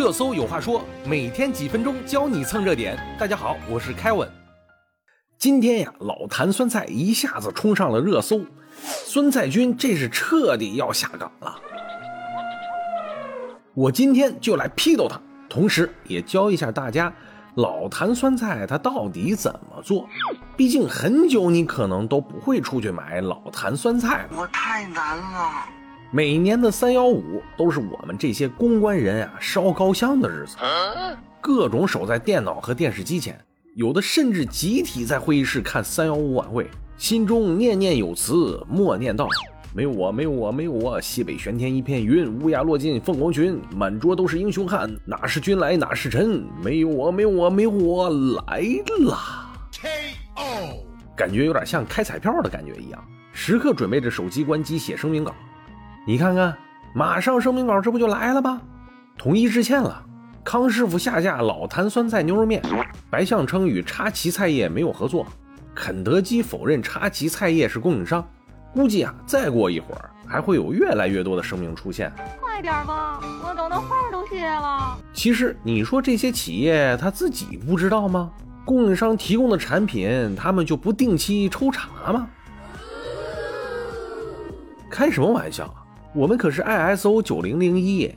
热搜有话说，每天几分钟教你蹭热点。大家好，我是凯文。今天呀，老坛酸菜一下子冲上了热搜，酸菜君这是彻底要下岗了。我今天就来批斗他，同时也教一下大家老坛酸菜它到底怎么做。毕竟很久你可能都不会出去买老坛酸菜。我太难了。每年的三幺五都是我们这些公关人啊烧高香的日子，各种守在电脑和电视机前，有的甚至集体在会议室看三幺五晚会，心中念念有词，默念道：“没有我，没有我，没有我，西北玄天一片云，乌鸦落尽凤凰群，满桌都是英雄汉，哪是君来哪是臣？没有我，没有我，没有我来了。”感觉有点像开彩票的感觉一样，时刻准备着手机关机写声明稿。你看看，马上声明稿这不就来了吗？统一致歉了，康师傅下架老坛酸菜牛肉面，白象称与叉旗菜业没有合作，肯德基否认叉旗菜业是供应商。估计啊，再过一会儿还会有越来越多的声明出现。快点吧，我等的话都谢了。其实你说这些企业他自己不知道吗？供应商提供的产品，他们就不定期抽查吗？开什么玩笑！我们可是 ISO 九零零一，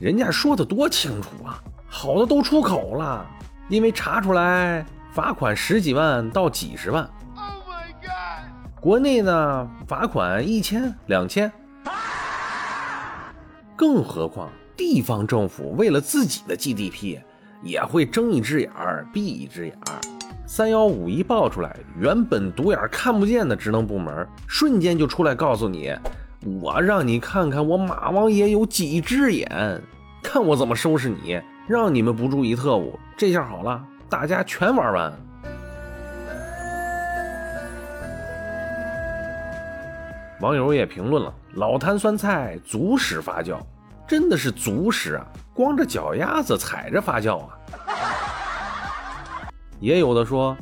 人家说的多清楚啊，好的都出口了，因为查出来罚款十几万到几十万。Oh my god！国内呢，罚款一千两千，更何况地方政府为了自己的 GDP，也会睁一只眼儿闭一只眼儿。三幺五一爆出来，原本独眼看不见的职能部门，瞬间就出来告诉你。我让你看看我马王爷有几只眼，看我怎么收拾你！让你们不注意特务，这下好了，大家全玩完。网友也评论了：老坛酸菜足屎发酵，真的是足屎啊！光着脚丫子踩着发酵啊！也有的说，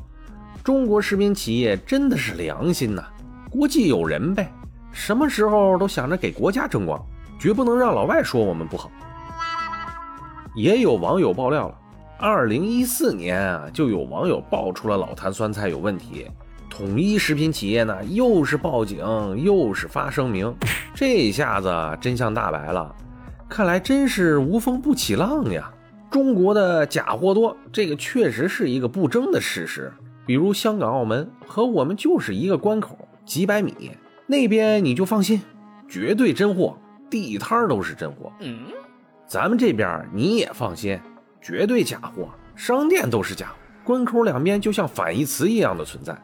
中国食品企业真的是良心呐，国际友人呗。什么时候都想着给国家争光，绝不能让老外说我们不好。也有网友爆料了，二零一四年啊，就有网友爆出了老坛酸菜有问题，统一食品企业呢又是报警又是发声明，这下子真相大白了。看来真是无风不起浪呀！中国的假货多，这个确实是一个不争的事实。比如香港、澳门和我们就是一个关口，几百米。那边你就放心，绝对真货，地摊都是真货。嗯，咱们这边你也放心，绝对假货，商店都是假货，关口两边就像反义词一样的存在。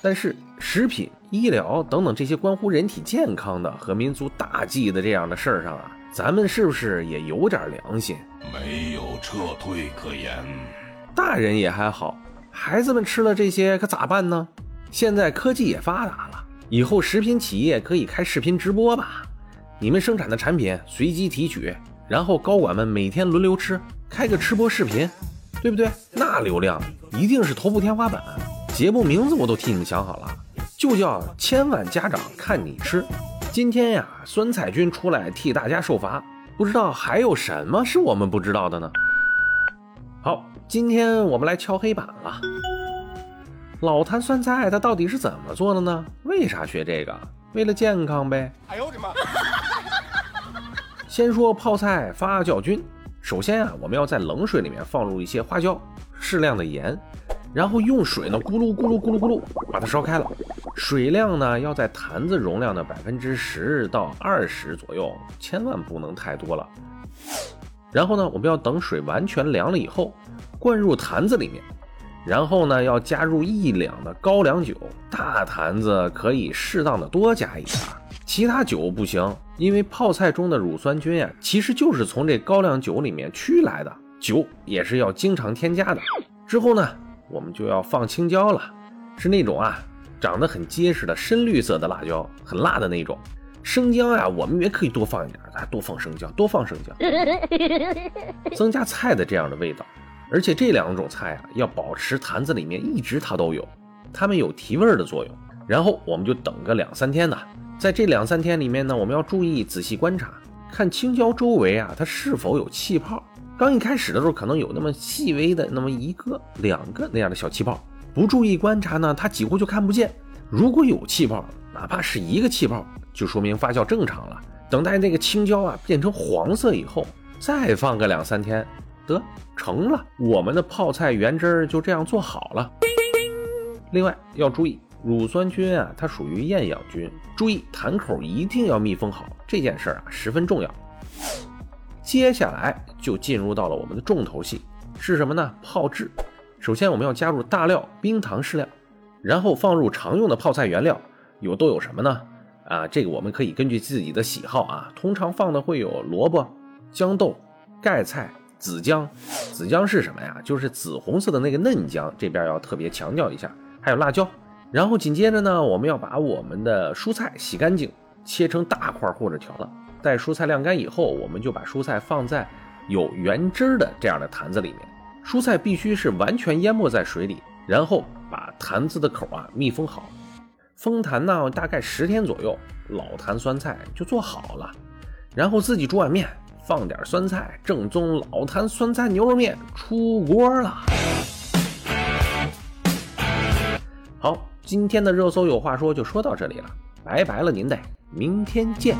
但是食品、医疗等等这些关乎人体健康的和民族大计的这样的事儿上啊，咱们是不是也有点良心？没有撤退可言。大人也还好，孩子们吃了这些可咋办呢？现在科技也发达了。以后食品企业可以开视频直播吧？你们生产的产品随机提取，然后高管们每天轮流吃，开个吃播视频，对不对？那流量一定是头部天花板。节目名字我都替你们想好了，就叫“千万家长看你吃”。今天呀，酸菜君出来替大家受罚，不知道还有什么是我们不知道的呢？好，今天我们来敲黑板了。老坛酸菜它到底是怎么做的呢？为啥学这个？为了健康呗。哎呦我的妈！先说泡菜发酵菌。首先啊，我们要在冷水里面放入一些花椒、适量的盐，然后用水呢咕噜咕噜咕噜咕噜把它烧开了。水量呢要在坛子容量的百分之十到二十左右，千万不能太多了。然后呢，我们要等水完全凉了以后，灌入坛子里面。然后呢，要加入一两的高粱酒，大坛子可以适当的多加一点，其他酒不行，因为泡菜中的乳酸菌呀，其实就是从这高粱酒里面驱来的，酒也是要经常添加的。之后呢，我们就要放青椒了，是那种啊，长得很结实的深绿色的辣椒，很辣的那种。生姜呀，我们也可以多放一点，啊，多放生姜，多放生姜，增加菜的这样的味道。而且这两种菜啊，要保持坛子里面一直它都有，它们有提味儿的作用。然后我们就等个两三天呢，在这两三天里面呢，我们要注意仔细观察，看青椒周围啊，它是否有气泡。刚一开始的时候，可能有那么细微的那么一个、两个那样的小气泡，不注意观察呢，它几乎就看不见。如果有气泡，哪怕是一个气泡，就说明发酵正常了。等待那个青椒啊变成黄色以后，再放个两三天，得成了，我们的泡菜原汁儿就这样做好了。另外要注意，乳酸菌啊，它属于厌氧菌，注意坛口一定要密封好，这件事儿啊十分重要。接下来就进入到了我们的重头戏，是什么呢？泡制。首先我们要加入大料冰糖适量，然后放入常用的泡菜原料，有都有什么呢？啊，这个我们可以根据自己的喜好啊，通常放的会有萝卜、豇豆、盖菜、紫姜。紫姜是什么呀？就是紫红色的那个嫩姜，这边要特别强调一下。还有辣椒。然后紧接着呢，我们要把我们的蔬菜洗干净，切成大块或者条了。待蔬菜晾干以后，我们就把蔬菜放在有原汁的这样的坛子里面。蔬菜必须是完全淹没在水里，然后把坛子的口啊密封好。封坛呢，大概十天左右，老坛酸菜就做好了。然后自己煮碗面，放点酸菜，正宗老坛酸菜牛肉面出锅了。好，今天的热搜有话说就说到这里了，拜拜了您得，明天见。